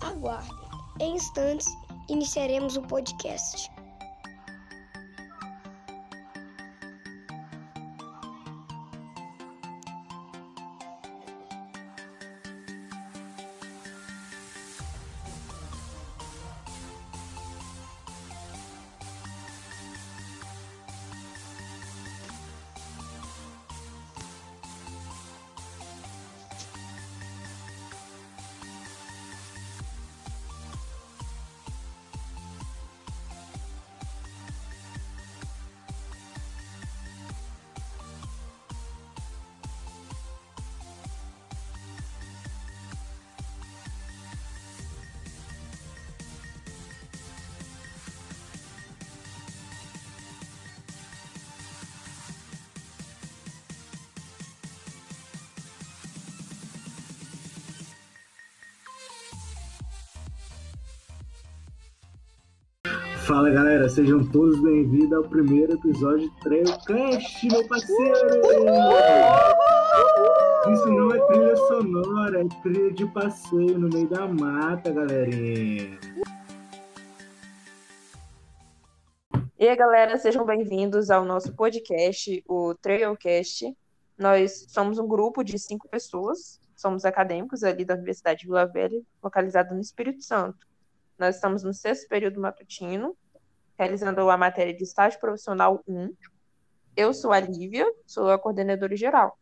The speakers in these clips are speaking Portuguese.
Aguardem. Em instantes, iniciaremos o podcast. Fala galera, sejam todos bem-vindos ao primeiro episódio do Trailcast, meu parceiro! Isso não é trilha sonora, é trilha de passeio no meio da mata, galerinha. E aí, galera, sejam bem-vindos ao nosso podcast, o Trailcast. Nós somos um grupo de cinco pessoas, somos acadêmicos ali da Universidade de Vila Velha, localizada no Espírito Santo. Nós estamos no sexto período matutino, realizando a matéria de estágio profissional 1. Eu sou a Lívia, sou a coordenadora geral.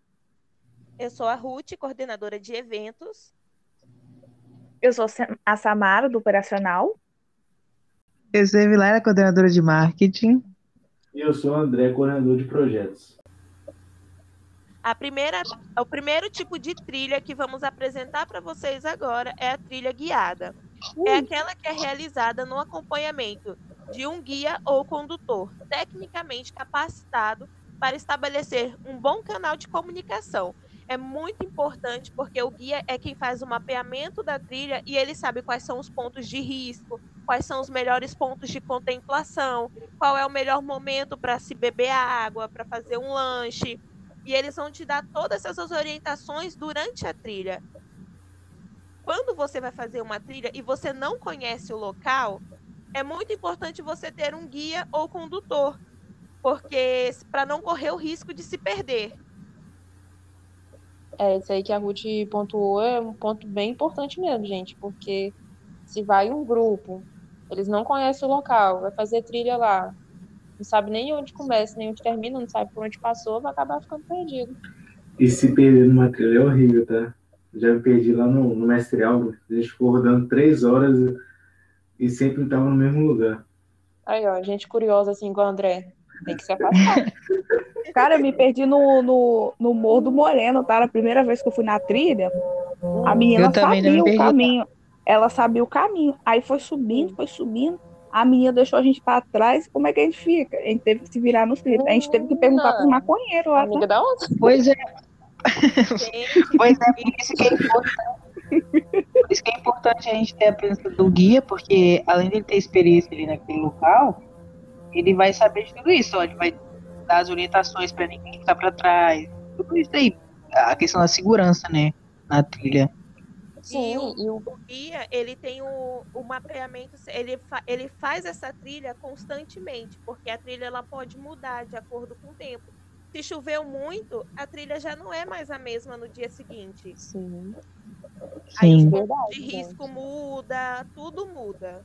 Eu sou a Ruth, coordenadora de eventos. Eu sou a Samara, do operacional. Eu sou a Vilara, coordenadora de marketing. E eu sou o André, coordenador de projetos. A primeira, o primeiro tipo de trilha que vamos apresentar para vocês agora é a trilha guiada. É aquela que é realizada no acompanhamento de um guia ou condutor tecnicamente capacitado para estabelecer um bom canal de comunicação. É muito importante porque o guia é quem faz o mapeamento da trilha e ele sabe quais são os pontos de risco, quais são os melhores pontos de contemplação, qual é o melhor momento para se beber água, para fazer um lanche. E eles vão te dar todas essas orientações durante a trilha quando você vai fazer uma trilha e você não conhece o local, é muito importante você ter um guia ou condutor, porque para não correr o risco de se perder. É, isso aí que a Ruth pontuou é um ponto bem importante mesmo, gente, porque se vai um grupo, eles não conhecem o local, vai fazer trilha lá, não sabe nem onde começa, nem onde termina, não sabe por onde passou, vai acabar ficando perdido. E se perder numa trilha é horrível, tá? Já me perdi lá no, no Mestre Álvaro. A gente ficou rodando três horas e sempre estava no mesmo lugar. Aí, ó, gente curiosa assim igual o André. Tem que se afastar. Cara, eu me perdi no, no, no Morro do Moreno, tá? A primeira vez que eu fui na trilha, a menina sabia o caminho. Ela sabia o caminho. Aí foi subindo, foi subindo. A menina deixou a gente para trás. Como é que a gente fica? A gente teve que se virar nos trilhos. A gente teve que perguntar pro maconheiro lá. Amiga da onde? Pois é, pois é, por isso que é importante. Por isso que é importante a gente ter a presença do guia, porque além de ele ter experiência ali naquele local, ele vai saber de tudo isso. Ó, ele vai dar as orientações para ninguém ficar para trás. Tudo isso aí. A questão da segurança, né? Na trilha. Sim, e o, guia, ele tem o, o mapeamento, ele, fa, ele faz essa trilha constantemente, porque a trilha ela pode mudar de acordo com o tempo se choveu muito, a trilha já não é mais a mesma no dia seguinte. Sim. Aí Sim. o de risco muda, tudo muda.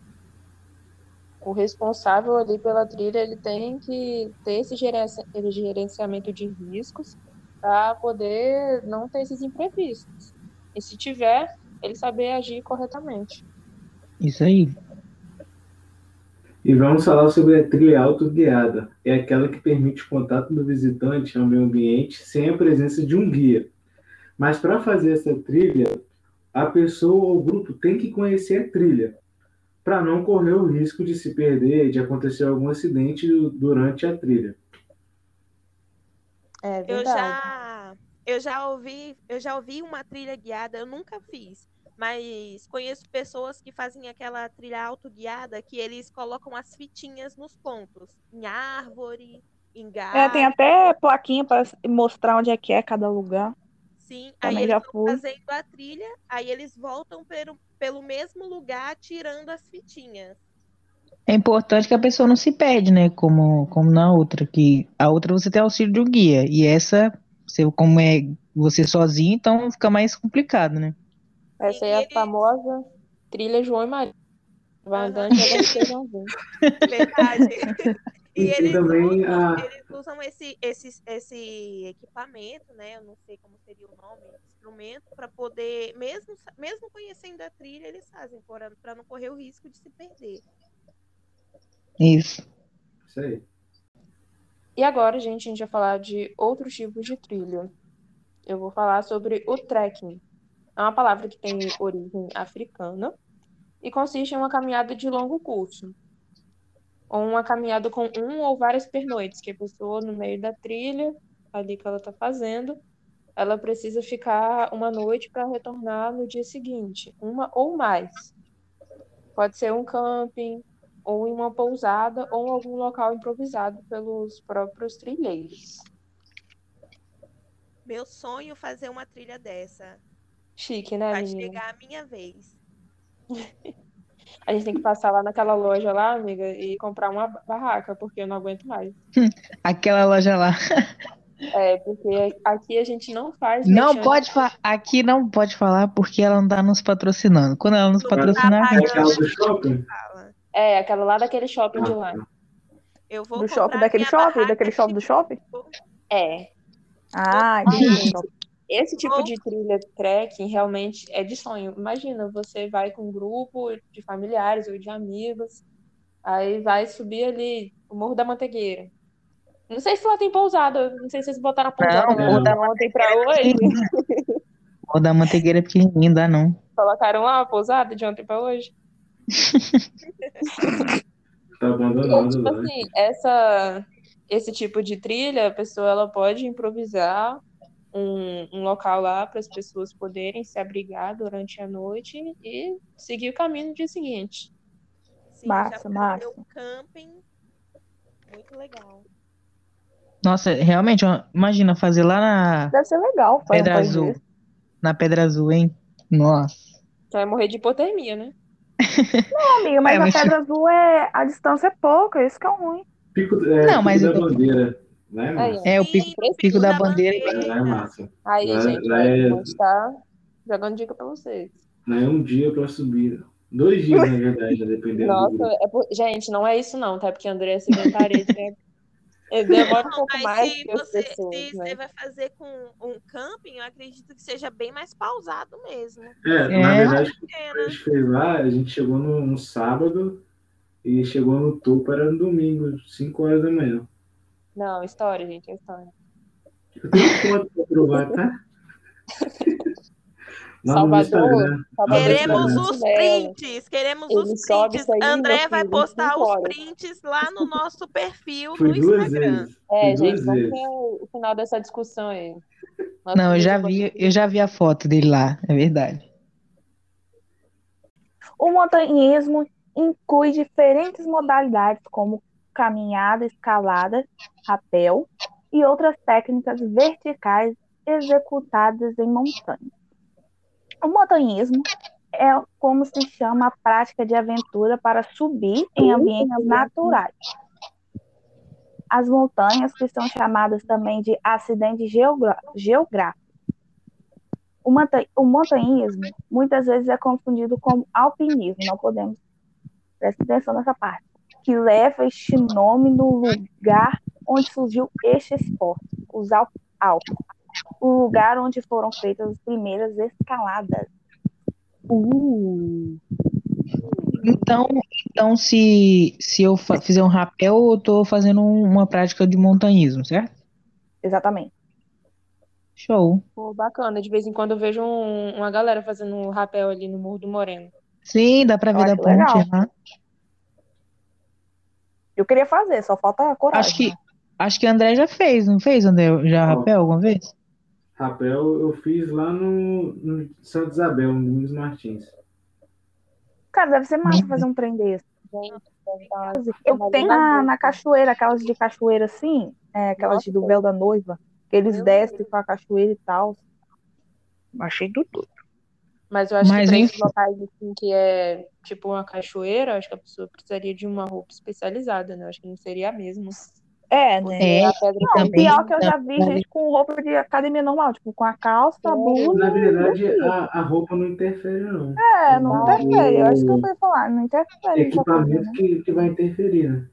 O responsável ali pela trilha, ele tem que ter esse gerenciamento de riscos para poder não ter esses imprevistos. E se tiver, ele saber agir corretamente. Isso aí. E vamos falar sobre a trilha autoguiada. É aquela que permite o contato do visitante ao meio ambiente sem a presença de um guia. Mas para fazer essa trilha, a pessoa ou o grupo tem que conhecer a trilha, para não correr o risco de se perder, de acontecer algum acidente durante a trilha. É Eu verdade. já, eu já ouvi, eu já ouvi uma trilha guiada, eu nunca fiz, mas conheço pessoas que fazem aquela trilha autoguiada que eles colocam as fitinhas nos pontos, em árvore, em galho. É, tem até plaquinha para mostrar onde é que é cada lugar. Sim, aí Também eles já vão fui. fazendo a trilha, aí eles voltam pelo, pelo mesmo lugar tirando as fitinhas. É importante que a pessoa não se perde, né? Como, como na outra, que a outra você tem auxílio de um guia, e essa, você, como é você sozinho, então fica mais complicado, né? Essa é a famosa trilha João e Maria. Vai andando e Verdade. E, E eles, também usam, a- eles usam esse, esse, esse equipamento, né? Eu não sei como seria o nome, instrumento, para poder, mesmo, mesmo conhecendo a trilha, eles fazem para não correr o risco de se perder. Isso. Isso aí. E agora, gente, a gente vai falar de outros tipos de trilha. Eu vou falar sobre o trekking. É uma palavra que tem origem africana e consiste em uma caminhada de longo curso. Ou uma caminhada com um ou várias pernoites, que a pessoa, no meio da trilha, ali que ela está fazendo, ela precisa ficar uma noite para retornar no dia seguinte, uma ou mais. Pode ser um camping, ou em uma pousada, ou em algum local improvisado pelos próprios trilheiros. Meu sonho fazer uma trilha dessa. Chique, né, Vai menina? chegar a minha vez. A gente tem que passar lá naquela loja lá, amiga, e comprar uma barraca, porque eu não aguento mais. Aquela loja lá. É, porque aqui a gente não faz Não pode falar. Aqui não pode falar porque ela não tá nos patrocinando. Quando ela nos Não tá patrocinar, pagando. Aquela do shopping? Fala. É, aquela lá daquele shopping de lá. Eu vou Do shopping, daquele shopping? Daquele shopping do shopping? É. Ah, entendi. Esse tipo Ou- de trilha trekking realmente é de sonho. Imagina, você vai com um grupo de familiares ou de amigos, aí vai subir ali o Morro da Mantegueira. Não sei se lá tem pousada, não sei se vocês botaram a pousada Não, lá o de ontem pra hoje. o da manteigueira é pequenininho, dá não. Colocaram lá a pousada de ontem pra hoje. Tá abandonado Tipo lá. assim, essa, esse tipo de trilha, a pessoa ela pode improvisar um, um local lá para as pessoas poderem se abrigar durante a noite e seguir o caminho no dia seguinte. Sim, Massa, massa. o camping. Muito legal. Nossa, realmente, imagina fazer lá na Deve ser legal. fazer um Pedra Azul. Na Pedra Azul, hein? Nossa. Você vai morrer de hipotermia, né? Não, amiga, mas É, a mas- Pedra Azul é. A distância é pouca, isso que é ruim. Pico, é, Não, pico mas da eu bandeira. Né? É, o pico, no pico da bandeira. Lá é massa. Aí, Lá- gente, lá é- a gente tá jogando dica pra vocês. Não é um dia pra subir. Dois dias, na verdade, dependendo do Nossa, é por- gente, não é isso não, tá? Porque a André é sedentarista, né? Demora um pouco mas mais se você, pessoas, se né? você vai fazer com um camping, eu acredito que seja bem mais pausado mesmo. É, na É. verdade, quando a gente fez lá, a gente chegou no, no sábado e chegou no topo, era no domingo, 5 horas da manhã. Não, história, gente, é história. Eu tenho foto pra provar, tá? Salvador. Salvador Queremos os prints, queremos Ele os prints. André vai postar os prints lá no nosso perfil Fui no Instagram. vezes. É, Fui gente, vamos ver o final dessa discussão aí. Nossa, Não, eu já vi, eu já vi a foto dele lá, é verdade. O montanhismo inclui diferentes modalidades, como caminhada, escalada, rapel e outras técnicas verticais executadas em montanha. O montanhismo é como se chama a prática de aventura para subir em ambientes naturais. As montanhas, que são chamadas também de acidente geográfico. O montanhismo muitas vezes é confundido com alpinismo, não podemos prestar atenção nessa parte, que leva este nome no lugar onde surgiu este esporte, os Al- Alpes, o lugar onde foram feitas as primeiras escaladas. Uh, Então, então se, se eu fizer um rapel, eu tô fazendo um- uma prática de montanhismo, certo? exatamente. Show. Pô, bacana. De vez em quando eu vejo um- uma galera fazendo um rapel ali no Morro do Moreno. Sim, dá pra ver da legal. ponte lá. Eu queria fazer, só falta coragem. Acho que, acho que André já fez, não fez, André? Já Ó. rapel alguma vez? Rapel eu fiz lá no, no Santa Isabel, no Domingos Martins. Cara, deve ser massa fazer um trem desse. Eu tenho na, na cachoeira, aquelas de cachoeira assim, é, aquelas de do Nossa. véu da noiva, que eles descem com a cachoeira e tal. Achei do tudo. Mas eu acho Mas, que pra esses locais assim, que é tipo uma cachoeira, acho que a pessoa precisaria de uma roupa especializada, né? Eu acho que não seria a mesma. É, né? É, a pedra e Não, também- pior que eu já vi também- gente com roupa de academia normal, tipo, com a calça, a blusa. Na verdade, a, a roupa não interfere, não. É, não interfere. Eu acho que eu ia falar, não interfere. Equipamento né? que, que vai interferir, né?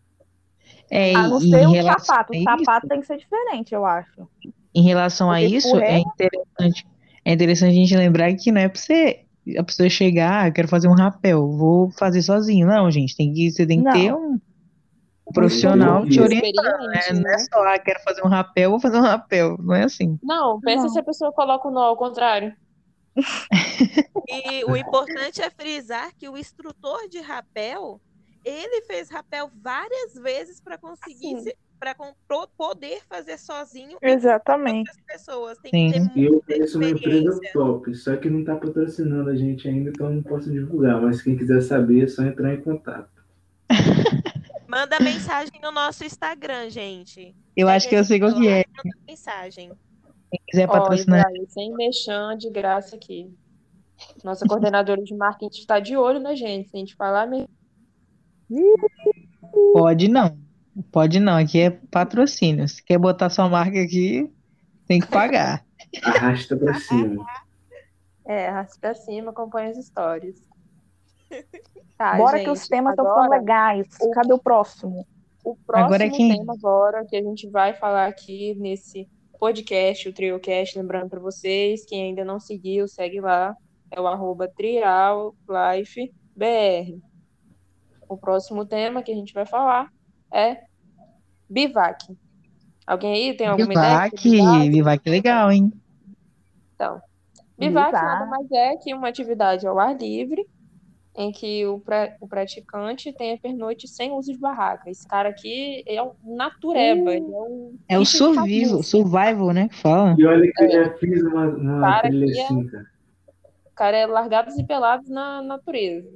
É, A não ser relação sapato. a O isso, sapato tem que ser diferente, eu acho. em relação a Porque isso, por é interessante, é interessante a gente lembrar que não é pra você a pessoa chegar, ah, quero fazer um rapel, vou fazer sozinho. Não, gente, tem que, você tem que Não. ter um profissional te orientando, né? Experiente, Não é né? só, ah, quero fazer um rapel, vou fazer um rapel. Não é assim. Não, pensa Não. se a pessoa coloca o nó ao contrário. E o importante é frisar que o instrutor de rapel, ele fez rapel várias vezes para conseguir Sim. Para poder fazer sozinho Exatamente. outras pessoas. Tem Sim. que ter E eu muita conheço uma empresa top, só que não está patrocinando a gente ainda, então não posso divulgar. Mas quem quiser saber, é só entrar em contato. Manda mensagem no nosso Instagram, gente. Eu acho que eu sei qual que é. Manda mensagem. Quem quiser patrocinar, Israel, sem mexer de graça aqui. Nossa coordenadora de marketing está de olho na gente. Se a gente falar mesmo. pode não. Pode não, aqui é patrocínio. Se quer botar sua marca aqui, tem que pagar. Arrasta pra cima. É, arrasta pra cima, acompanha as histórias. Tá, Bora gente, que os temas estão ficando legais. o- Cadê o próximo? O próximo Agora é quem? tema agora que a gente vai falar aqui nesse podcast, o TrioCast, lembrando para vocês, quem ainda não seguiu, segue lá, é o arroba triallifebr. O próximo tema que a gente vai falar é bivac. Alguém aí tem alguma ideia? Bivac, Bivac é legal, hein? Então, bivac Bivac. nada mais é que uma atividade ao ar livre, em que o, pra- o praticante tem a pernoite sem uso de barraca. Esse cara aqui é um natureba, é um É o survival, survival, né? Que fala. E olha que eu já fiz uma, uma Cara, trilha é- assim, cara. O cara é largados e pelados na natureza.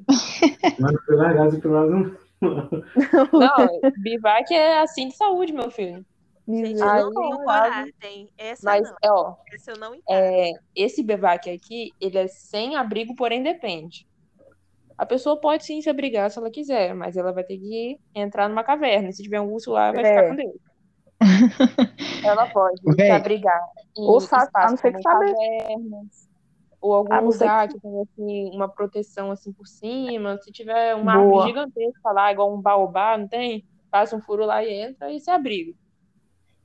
Mas não foi largado pelo lado, não. Não, bivac é assim de saúde, meu filho. Gente, Aí, não tenho coragem. Essa Mas, não. é, ó, Essa eu não entendo. é, esse bivac aqui, ele é sem abrigo, porém depende. A pessoa pode sim se abrigar se ela quiser, mas ela vai ter que entrar numa caverna. Se tiver um urso lá, vai É. ficar com Deus. Ela pode se Véi. abrigar em Ou sa- a não ser que como sabe- cavernas, ou algum A ser lugar que tenha assim, uma proteção assim por cima. Se tiver uma Boa. árvore gigantesca lá, igual um baobá, não tem? Faz um furo lá e entra e se abriga.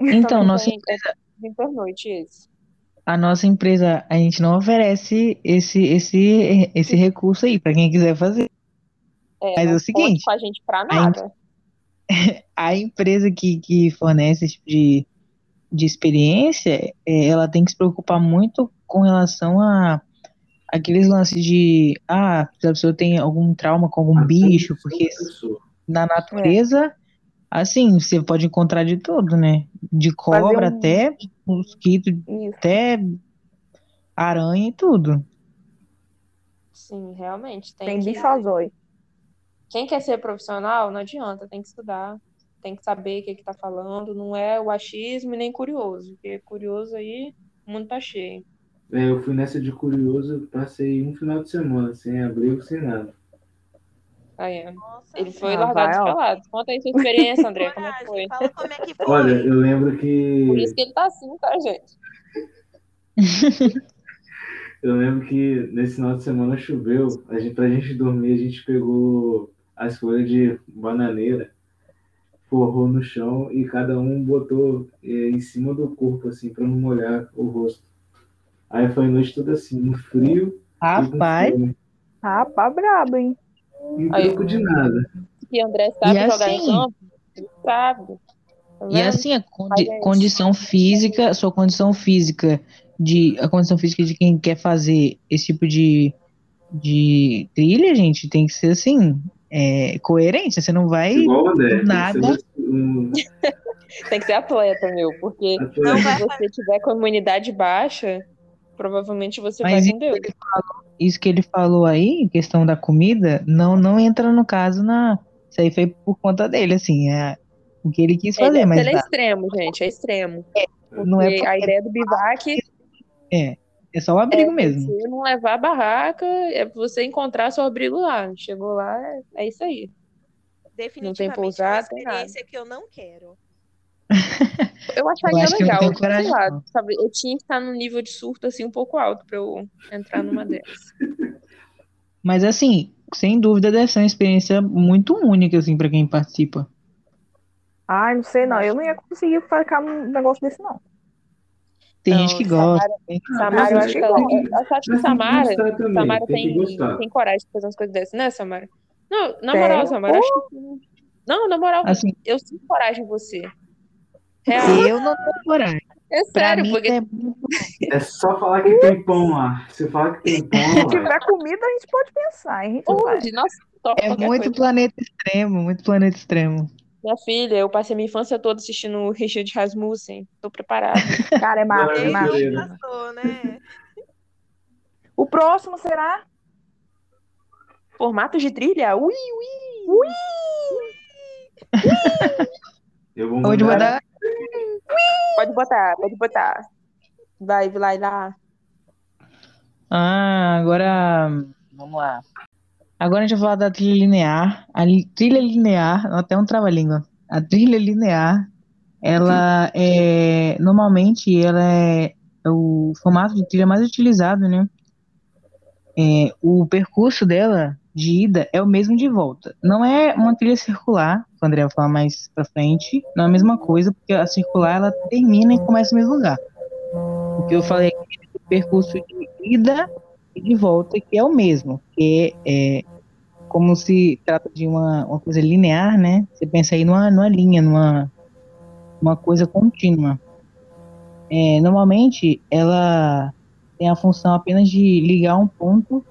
Então, nossa tem, de pernoite esse. A nossa empresa, a gente não oferece esse, esse, esse recurso aí para quem quiser fazer. É, Mas é o seguinte, com a gente pra a nada. A empresa que, que fornece esse tipo de, de experiência, é, ela tem que se preocupar muito com relação a aqueles lances de, ah, se a pessoa tem algum trauma com algum bicho, porque na natureza, assim, você pode encontrar de tudo, né? De cobra um- até mosquito, Isso. até aranha e tudo. Sim, realmente. Tem Tem que... bicho azói. Quem quer ser profissional, não adianta, tem que estudar, tem que saber o que que tá falando. Não é o achismo e nem curioso, porque curioso aí, o mundo tá cheio. É, eu fui nessa de curioso, passei um final de semana, sem abrigo, sem nada. É. Nossa, ele foi Ah, largado vai, pelado. Conta aí sua experiência, André, como é que foi? Fala como é que foi. Olha, eu lembro que. Por isso que ele tá assim, tá, gente? Eu lembro que nesse final de semana choveu. A gente, pra gente dormir, a gente pegou as folhas de bananeira, forrou no chão e cada um botou eh, em cima do corpo, assim, pra não molhar o rosto. Aí foi a noite toda assim, no frio e Rapaz, fome. Rapaz, brabo, hein? Aí- troco de nada. E André sabe E jogar em assim- campo, sabe. Tá E assim, a condi- condição física, sua condição física de a condição física de quem quer fazer esse tipo de, de trilha, gente, tem que ser assim, é, coerente. Você não vai. Igual André. nada. Você um Tem que ser atleta, meu, porque atleta. Se você tiver com a imunidade baixa, provavelmente você Mas vai isso com Deus. que, ele falou, isso que ele falou aí, questão da comida, não, não entra no caso na. Isso aí foi por conta dele, assim, é o que ele quis fazer, Ele, mas ele é extremo, gente, é extremo. não é a ideia do bivac É. É só o abrigo é, mesmo. Se não levar a barraca, é pra você encontrar seu abrigo lá. Chegou lá, é, é isso aí. Definitivamente não tem pousada, é uma experiência que eu não quero. Eu acharia eu legal, eu sei lá, sabe? Eu tinha que estar no nível de surto assim um pouco alto para eu entrar numa dessas. Mas assim, sem dúvida deve ser uma experiência muito única assim para quem participa. Ai, não sei não, eu não ia conseguir ficar num negócio desse não. Tem não, gente que Samara, gosta. Samara, eu acho que ela. Eu acho que Samara, Samara tem, tem, tem coragem de fazer umas coisas dessas, né, Samara? Não, na moral, Samara, acho que. Não, na moral, assim, eu sinto coragem em você. Real. Eu não tenho coragem. É sério, porque. É... é... só falar que tem pão lá. Se falar que tem pão. Se tiver comida, a gente pode pensar. Gente Onde? Nossa, é muito coisa. planeta extremo, muito planeta extremo. Minha filha, eu passei minha infância toda assistindo o Richard Rasmussen. Tô preparada. Cara, é massa, é massa. Né? O próximo será? Formato de trilha? Ui, ui! Ui! Eu vou mandar. Pode botar, pode botar. Vai, vai lá. Ah, agora. Vamos lá. Agora a gente vai falar da trilha linear. A li trilha linear, até um trava-língua. A trilha linear, ela é. Normalmente, ela é, é o formato de trilha mais utilizado, né? É, o percurso dela de ida é o mesmo de volta. Não é uma trilha circular, o André vai falar mais pra frente, não é a mesma coisa, porque a circular ela termina e começa no mesmo lugar. O que eu falei aqui é o percurso de ida e de volta, que é o mesmo, que é, como se trata de uma, uma coisa linear, né? Você pensa aí numa, numa linha, numa uma coisa contínua. É, normalmente, ela tem a função apenas de ligar um ponto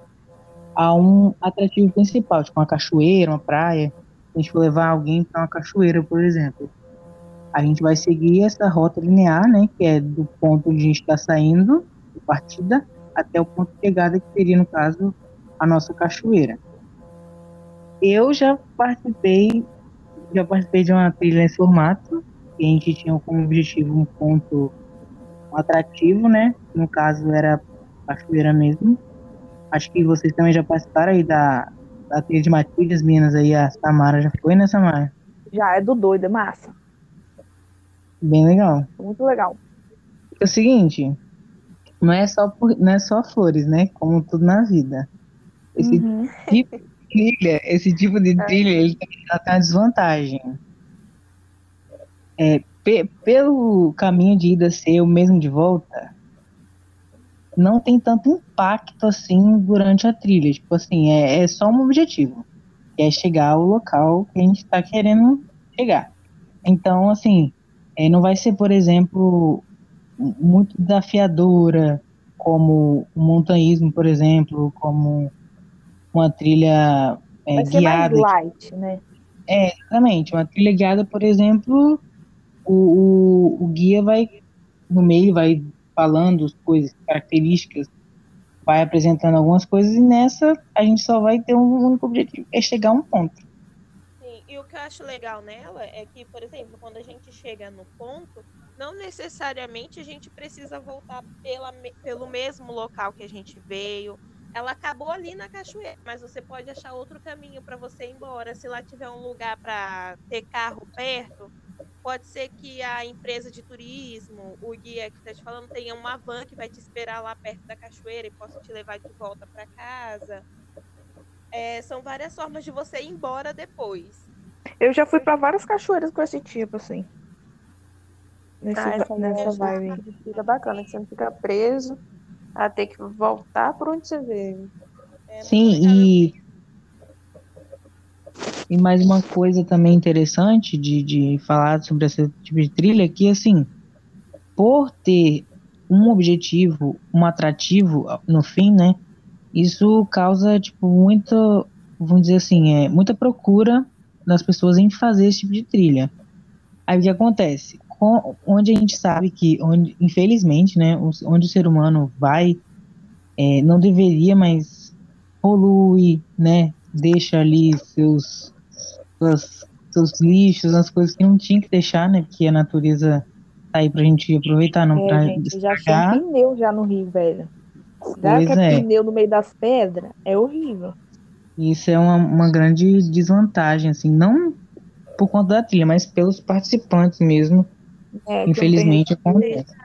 a um atrativo principal, tipo uma cachoeira, uma praia. A gente for levar alguém para uma cachoeira, por exemplo, a gente vai seguir essa rota linear, né, que é do ponto onde a gente está saindo, de partida, até o ponto de chegada, que seria, no caso, a nossa cachoeira. Eu já participei, já participei de uma trilha nesse formato, que a gente tinha como objetivo um ponto atrativo, né, no caso era cachoeira mesmo, Acho que vocês também já participaram aí da, da trilha de Matilhas Minas aí, a Samara já foi, né, Samara? Já, é do doido, é massa. Bem legal. Muito legal. É o seguinte, não é só, por, não é só flores, né? Como tudo na vida. Esse uhum. tipo de trilha, esse tipo de é. trilha, ele tem uma desvantagem. É, pe, pelo caminho de ida ser o mesmo de volta, não tem tanto impacto assim durante a trilha. Tipo assim, é, é só um objetivo, que é chegar ao local que a gente está querendo chegar. Então, assim, é, não vai ser, por exemplo, muito desafiadora, como o montanhismo, por exemplo, como uma trilha é, vai ser guiada. Mais light, né? É, exatamente. Uma trilha guiada, por exemplo, o, o, o guia vai no meio, vai falando as coisas, características, vai apresentando algumas coisas e nessa a gente só vai ter um único objetivo, é chegar a um ponto. Sim, e o que eu acho legal nela é que, por exemplo, quando a gente chega no ponto, não necessariamente a gente precisa voltar pela, pelo mesmo local que a gente veio. Ela acabou ali na cachoeira, mas você pode achar outro caminho para você ir embora. Se lá tiver um lugar para ter carro perto, Pode ser que a empresa de turismo, o guia que está te falando, tenha uma van que vai te esperar lá perto da cachoeira e possa te levar de volta para casa. É, são várias formas de você ir embora depois. Eu já fui para várias cachoeiras com esse tipo, assim. Nesse, ah, essa nessa vibe. Fica bacana, que você não fica preso a ter que voltar por onde você veio. É, Sim, e e mais uma coisa também interessante de, de falar sobre esse tipo de trilha é que, assim, por ter um objetivo, um atrativo no fim, né? Isso causa, tipo, muita, vamos dizer assim, é, muita procura das pessoas em fazer esse tipo de trilha. Aí o que acontece? Com, onde a gente sabe que, onde, infelizmente, né, onde o ser humano vai, é, não deveria, mas polui, né, deixa ali seus suas, seus lixos, as coisas que não tinha que deixar, né? Porque a natureza tá aí pra gente aproveitar, não é, pra gente, já tem pneu já no Rio, velho. Dá que é. pneu no meio das pedras é horrível. Isso é uma, uma grande desvantagem, assim, não por conta da trilha, mas pelos participantes mesmo. É, Infelizmente acontece.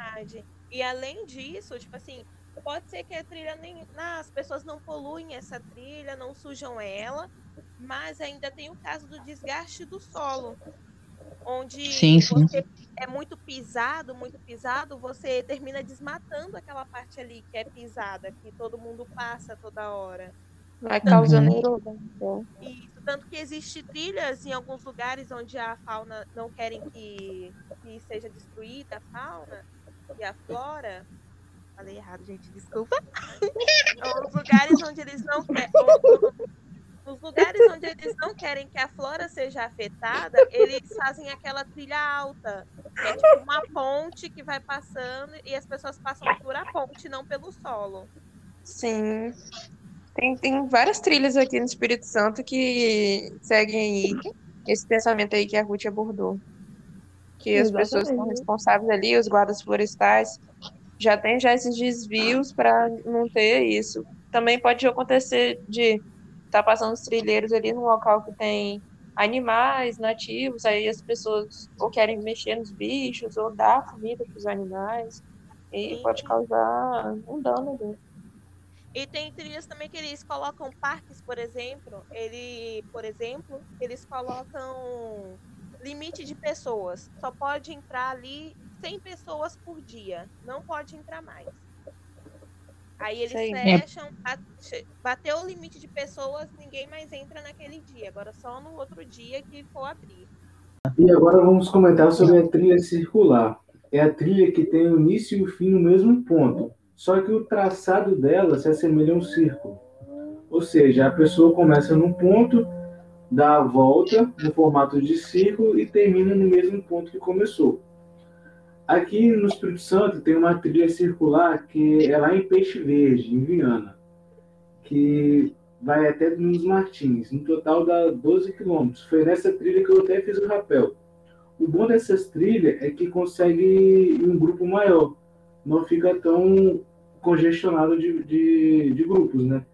E além disso, tipo assim, pode ser que a trilha nem. as pessoas não poluem essa trilha, não sujam ela, mas ainda tem o caso do desgaste do solo. Onde sim, sim. você é muito pisado, muito pisado, você termina desmatando aquela parte ali que é pisada, que todo mundo passa toda hora. Vai causando erosão. Isso, tanto que existe trilhas em alguns lugares onde a fauna não querem que, que seja destruída a fauna e a flora. Falei errado, gente, desculpa. Os lugares onde eles não querem. Nos lugares onde eles não querem que a flora seja afetada, eles fazem aquela trilha alta, que é tipo uma ponte que vai passando e as pessoas passam por a ponte, não pelo solo. Sim. Tem, tem várias trilhas aqui no Espírito Santo que seguem esse pensamento aí que a Ruth abordou. Que Exatamente. as pessoas são responsáveis ali, os guardas florestais, já tem já esses desvios para não ter isso. Também pode acontecer de tá passando os trilheiros ali num local que tem animais nativos, aí as pessoas ou querem mexer nos bichos ou dar comida para os animais e pode causar um dano ali. E tem trilhas também que eles colocam parques, por exemplo, ele, por exemplo, eles colocam limite de pessoas. Só pode entrar ali 100 pessoas por dia, não pode entrar mais. Aí eles Sim. fecham, bateu o limite de pessoas, ninguém mais entra naquele dia. Agora só no outro dia que for abrir. E agora vamos comentar sobre a trilha circular. É a trilha que tem o início e o fim no mesmo ponto. Só que o traçado dela se assemelha a um círculo. Ou seja, a pessoa começa num ponto, dá a volta no formato de círculo e termina no mesmo ponto que começou. Aqui no Espírito Santo tem uma trilha circular que é lá em Peixe Verde, em Viana, que vai até nos Martins. No total dá 12 quilômetros. Foi nessa trilha que eu até fiz o rapel. O bom dessas trilhas é que consegue um grupo maior. Não fica tão congestionado de, de, de grupos, né?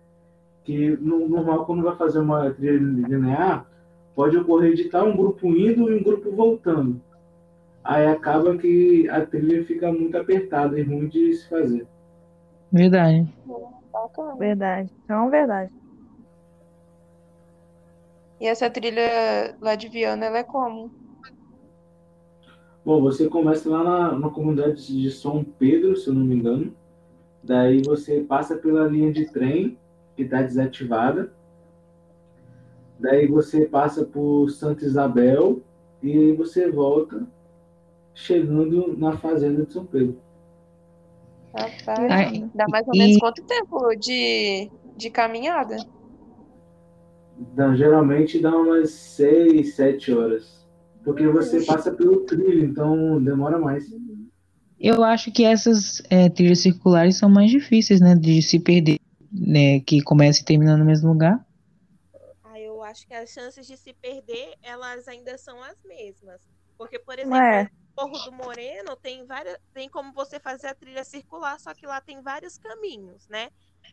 Que no normal, quando vai fazer uma trilha linear, pode ocorrer de estar um grupo indo e um grupo voltando aí acaba que a trilha fica muito apertada e ruim de se fazer. Verdade. Verdade. Então, verdade. E essa trilha lá de Viana, ela é como? Bom, você começa lá na, na comunidade de São Pedro, se eu não me engano. Daí você passa pela linha de trem, que está desativada. Daí você passa por Santa Isabel e você volta chegando na fazenda de São Pedro. Rapaz, dá mais ou menos e... quanto tempo de, de caminhada? Dá, geralmente dá umas 6, 7 horas. Porque você passa pelo trilho, então demora mais. Eu acho que essas é, trilhas circulares são mais difíceis, né? De se perder, né? Que começa e termina no mesmo lugar. Ah, eu acho que as chances de se perder, elas ainda são as mesmas. Porque, por exemplo, é. Morro do Moreno tem várias, tem como você fazer a trilha circular, só que lá tem vários caminhos, né?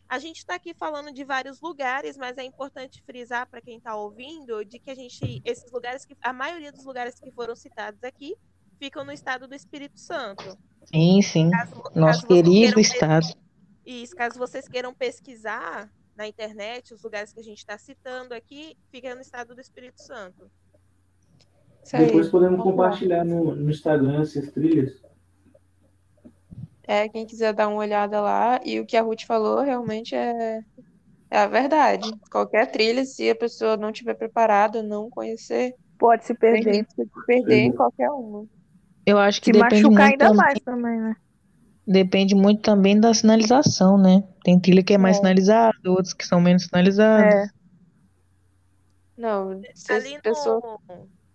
A gente está aqui falando de vários lugares, mas é importante frisar para quem está ouvindo de que a gente, esses lugares que a maioria dos lugares que foram citados aqui ficam no estado do Espírito Santo. Sim, sim. Caso, Nosso caso querido estado. Isso, caso vocês queiram pesquisar na internet os lugares que a gente está citando aqui, fica no estado do Espírito Santo. Depois podemos compartilhar no, no Instagram essas trilhas. É, quem quiser dar uma olhada lá. E o que a Ruth falou realmente é, é a verdade. Qualquer trilha, se a pessoa não estiver preparada, não conhecer, pode se perder. Pode se perder em qualquer uma. Eu acho que se depende machucar muito ainda também, mais também, né? Depende muito também da sinalização, né? Tem trilha que é mais é. sinalizada, outros que são menos sinalizados. É. Não, se Ali no... pessoa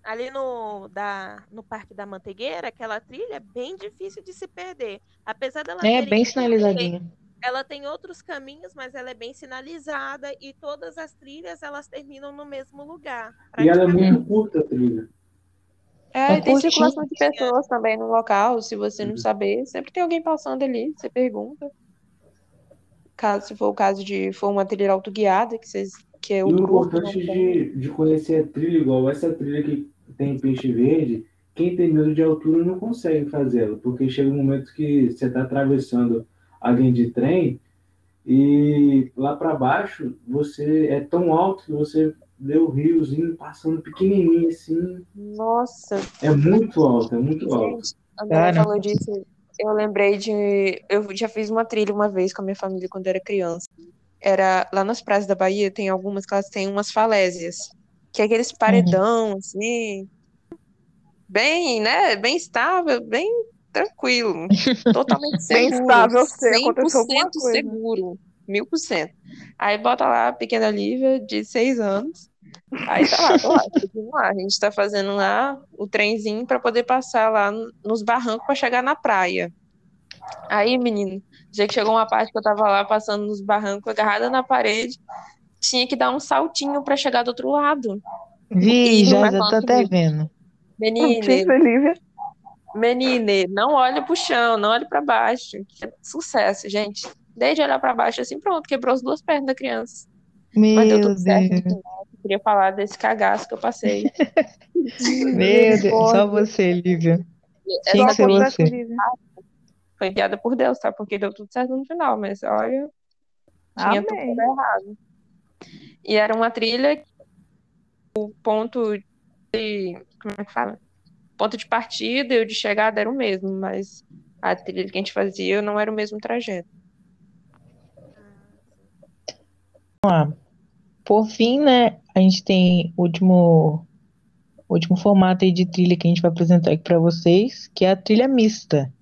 ali no, da, no Parque da Manteigueira, aquela trilha é bem difícil de se perder. Apesar dela É bem sinalizadinha. Ela tem outros caminhos, mas ela é bem sinalizada e todas as trilhas elas terminam no mesmo lugar. E ela é muito curta a trilha. É, é tem circulação de pessoas também no local. Se você não uhum. saber, sempre tem alguém passando ali, você pergunta. caso, se for o caso de for uma trilha autoguiada, que vocês que é o, e importante de, de conhecer a trilha, igual essa trilha que tem peixe verde, quem tem medo de altura não consegue fazê-la, porque chega um momento que você está atravessando alguém de trem e lá para baixo você é tão alto que você vê o riozinho passando pequenininho assim. Nossa. É muito alto, é muito Gente, alto. a Andrea falou disso. Eu lembrei de. Eu já fiz uma trilha uma vez com a minha família quando era criança. Era lá nas praias da Bahia, tem algumas que elas têm umas falésias. Que é aqueles paredão, assim. Bem, né? Bem estável, bem tranquilo. Totalmente Bem seguro. estável, se aconteceu alguma 100% coisa. seguro. Mil por cento. Aí bota lá a pequena Lívia, de seis anos. Aí tá lá, tô lá, lá. A gente tá fazendo lá o trenzinho para poder passar lá no- nos barrancos para chegar na praia. Aí, menino, já que chegou uma parte que eu tava lá passando nos barrancos, agarrada na parede, tinha que dar um saltinho para chegar do outro lado. Vi, já, mas já tô até amigo. vendo. Menine, Lívia. menine, não olha pro chão, não olhe para baixo. Que é sucesso, gente. Desde olhar para baixo, assim, pronto, quebrou as duas pernas da criança. Mas deu Meu tudo certo. Deus. final. Eu queria falar desse cagaço que eu passei. Meu Deus. Só você, Lívia. Tinha que ser foi, você. Lívia. foi enviada por Deus, tá? Porque deu tudo certo no final, mas olha, tinha tudo Amém. errado. E era uma trilha o ponto de. Como é que fala? Ponto de partida e o de chegada era o mesmo, mas a trilha que a gente fazia não era o mesmo trajeto. Por fim, né, a gente tem o último, último formato de trilha que a gente vai apresentar aqui para vocês, que é a trilha mista.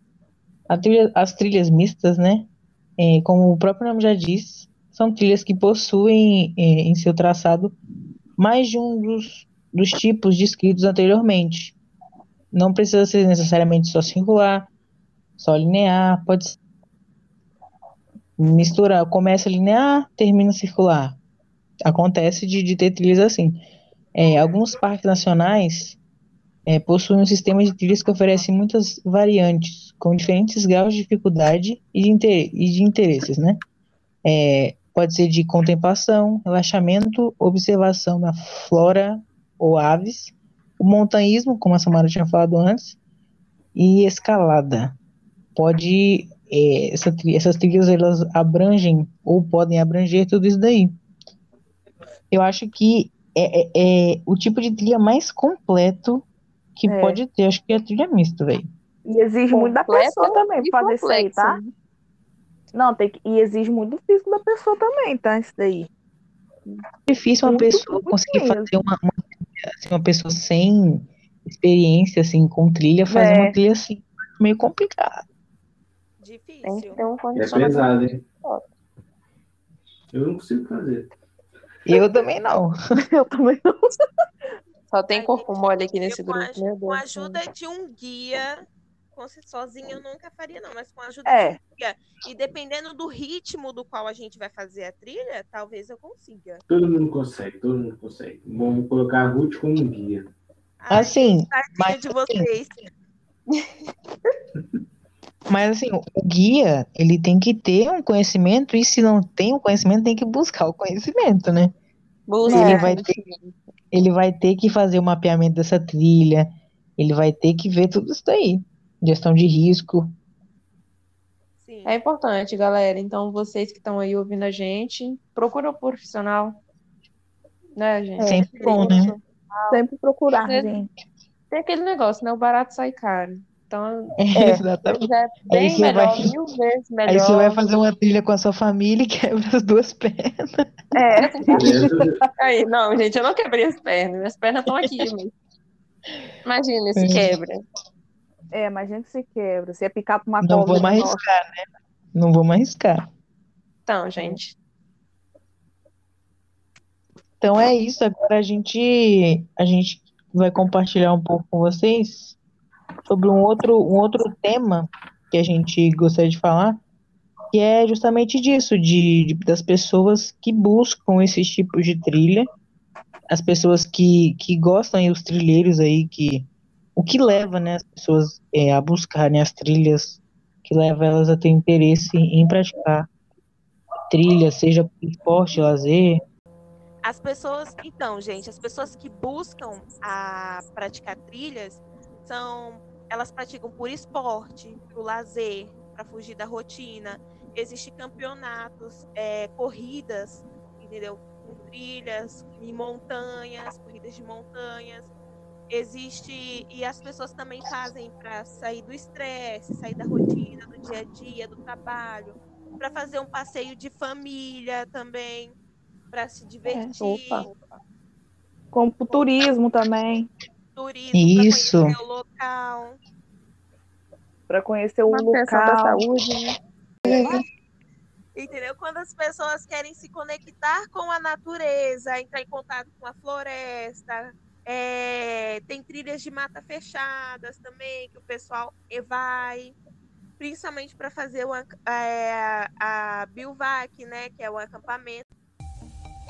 A trilha, as trilhas mistas, né, é, como o próprio nome já diz, são trilhas que possuem é, em seu traçado mais de um dos, dos tipos descritos anteriormente. Não precisa ser necessariamente só singular, só linear, pode ser misturar, começa linear, termina circular. Acontece de, de ter trilhas assim. É, alguns parques nacionais é, possuem um sistema de trilhas que oferece muitas variantes, com diferentes graus de dificuldade e de, inter- e de interesses, né? É, pode ser de contemplação, relaxamento, observação da flora ou aves, o montanhismo, como a Samara tinha falado antes, e escalada. Pode, é, essa essas trilhas elas abrangem ou podem abranger tudo isso daí. Eu acho que é, é- é o tipo de trilha mais completo que É. pode ter, acho que é a trilha mista, velho. E exige muito da pessoa também fazer isso aí, tá? Não, tem que... E exige muito do físico da pessoa também, tá? Isso daí. difícil uma Muito, pessoa muito conseguir mesmo. fazer uma, uma, assim, uma pessoa sem experiência assim com trilha fazer É. uma trilha assim meio complicado. Tem que Difícil. ter um É pesado, hein? Eu não consigo fazer. Eu também não. Eu também não. Só tem corpo mole aqui nesse Eu, com, a, grupo, meu Deus. com a ajuda de um guia, sozinha eu nunca faria, não, mas com a ajuda É. de um guia. E dependendo do ritmo do qual a gente vai fazer a trilha, talvez eu consiga. Todo mundo consegue, todo mundo consegue. Vamos colocar a Ruth como guia. Ai, Assim, mas de assim, vocês. Mas assim, o guia, ele tem que ter um conhecimento e se não tem o conhecimento, tem que buscar o conhecimento, né? Busca, Ele né, vai ter-? Ele vai ter que fazer o mapeamento dessa trilha, ele vai ter que ver tudo isso daí. Gestão de risco. Sim. É importante, galera. Então, vocês que estão aí ouvindo a gente, procura um profissional. Né, gente? Sempre bom, né? Sempre procurar, É. gente. Tem aquele negócio, né? O barato sai caro. Então, Exatamente. é bem você melhor, vai- mil vezes melhor. Aí você vai fazer uma trilha com a sua família e quebra as duas pernas. É, Beleza? Aí, não, gente, eu não quebrei as pernas. Minhas pernas estão aqui, mas... Imagina se É. quebra. É, mas a gente se quebra. Se é picar pra uma Não vamos nossa. arriscar, né? Não vamos arriscar. Então, gente, Então é isso. Agora a gente, a gente vai compartilhar um pouco com vocês sobre um outro, um outro tema que a gente gostaria de falar, que é justamente disso, de, de- das pessoas que buscam esses tipos de trilha, as pessoas que, que gostam, e os trilheiros aí, que o que leva, né, as pessoas é, a buscarem as trilhas, que leva elas a ter interesse em praticar trilha, seja esporte, lazer? As pessoas, então, gente, as pessoas que buscam a praticar trilhas são, elas praticam por esporte, por lazer, para fugir da rotina. Existem campeonatos, é, corridas, entendeu? Com trilhas, em montanhas, corridas de montanhas. Existe e as pessoas também fazem para sair do estresse, sair da rotina, do dia a dia, do trabalho, para fazer um passeio de família também para se divertir. É, Como o turismo também. Turismo Isso. Para conhecer o local. Para conhecer o local. da saúde, né? Entendeu? Quando as pessoas querem se conectar com a natureza, entrar em contato com a floresta, é, tem trilhas de mata fechadas também, que o pessoal vai, principalmente para fazer o, é, a Bilvac, né, que é o acampamento.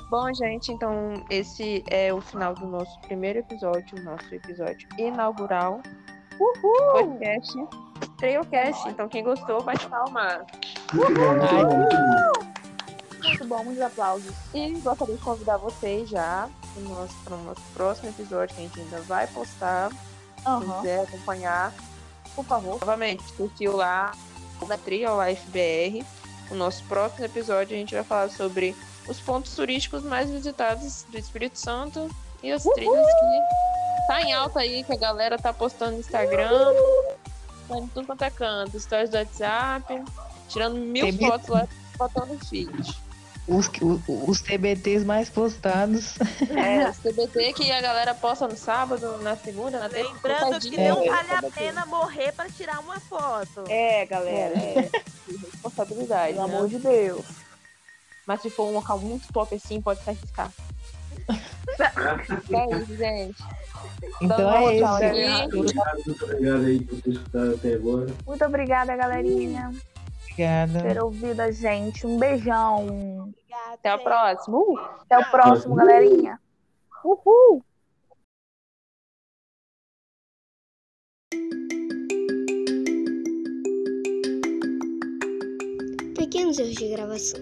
Bom, gente, então esse é o final do nosso primeiro episódio, nosso episódio inaugural. Uhul! Podcast. Trailcast. Então, quem gostou, bate palma. Muito bom, muito bom, muito bom. Muito bom, muitos aplausos. E gostaria de convidar vocês já para o nosso, para o nosso próximo episódio, que a gente ainda vai postar. Uhum. Quem quiser acompanhar, por favor. Novamente, curtiu lá na Trio Life BR. O nosso próximo episódio a gente vai falar sobre os pontos turísticos mais visitados do Espírito Santo e as Uhul! trilhas que tá em alta aí, que a galera tá postando no Instagram, tá em tudo quanto é canto, stories do WhatsApp, tirando mil TBT. fotos lá, botando no feed. Os, os, os TBTs mais postados. É, os TBT que a galera posta no sábado, na segunda, na terça. Lembrando que não né, vale a pena morrer para tirar uma foto. É, galera. É. Responsabilidade. Pelo né? amor de Deus. Mas se for um local muito top assim, pode se arriscar. é isso, gente. Então Então, é isso. muito obrigado aí por ter escutado até agora. Muito obrigada, galerinha, Obrigada. por ter ouvido a gente. Um beijão. Obrigada, Até o próximo. Uh! Até o próximo, galerinha. Uhul! Pequenos erros de gravação.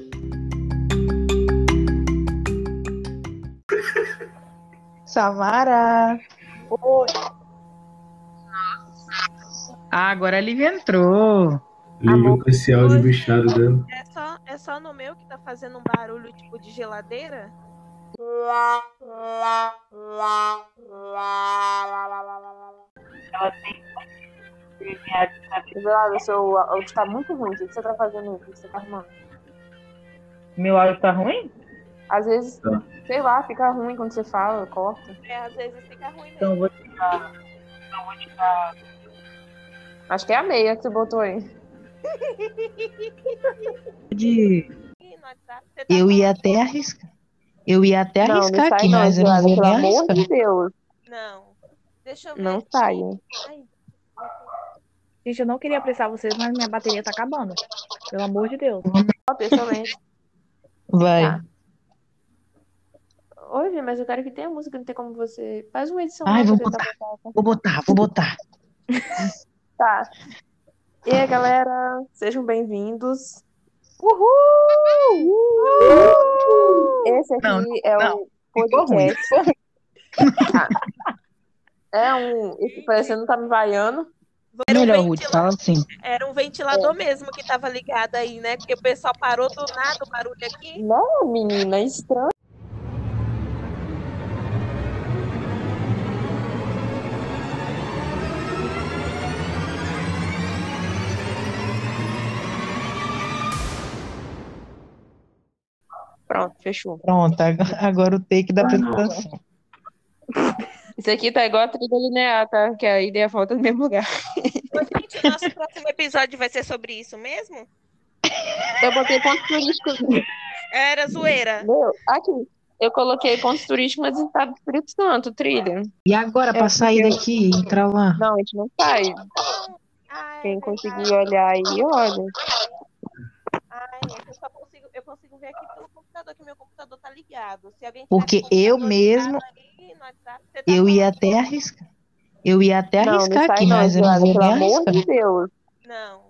Samara. Ah, agora a Lívia entrou. Lívia com esse áudio bichado dela. É só, é só no meu que tá fazendo um barulho tipo de geladeira? Eduardo, o seu áudio tá muito ruim. O que você tá fazendo? O que você tá arrumando? Meu áudio tá ruim? Às vezes, Tá. sei lá, fica ruim quando você fala, corta. É, às vezes fica ruim mesmo. Então vou tirar. Então eu vou tirar. Acho que é a meia que você botou aí. De... Tá Eu ia até arriscar. Eu ia até não, arriscar não sai aqui, não, mas eu não vou nem arriscar. de Deus. Não. Deixa eu ver. Não saia. Ai, Gente, eu não queria apressar vocês, mas minha bateria tá acabando. Pelo amor de Deus. Vai. Tá. Oi, mas eu quero que tenha música, não tem como você. Faz uma edição Ai, lá vou botar. botar. Vou botar, vou botar. Tá. E aí, galera, sejam bem-vindos. Uhul! Esse aqui Não, é não. um podcast. É um. Esse parecendo tá me vaiando. Era um, Melhor, Ruth, ventila- fala assim. era um ventilador mesmo que tava ligado aí, né? Porque o pessoal parou do nada o barulho aqui. Não, menina, estranho. Pronto, fechou. Pronto, ag- agora o take da apresentação. Isso aqui tá igual a trilha linear, tá? Que a ideia volta no mesmo lugar. Gente, nosso próximo episódio vai ser sobre isso mesmo? Eu botei pontos turísticos. Era zoeira. Meu, aqui. Eu coloquei pontos turísticos, mas estado do Espírito Santo, trilha. E agora, pra É, sair daqui e entrar lá? Não, a gente não sai. Ai, Quem é conseguir olhar aí, olha. Ai, eu só consigo, eu consigo ver aqui pelo computador, que meu computador tá ligado. Se alguém Porque eu mesmo- aí no WhatsApp, você tá Eu ia até arriscar. Eu ia até Não, não arriscar sai aqui, não, mas eu não vou pelo nem amor arriscar. de Deus. Não.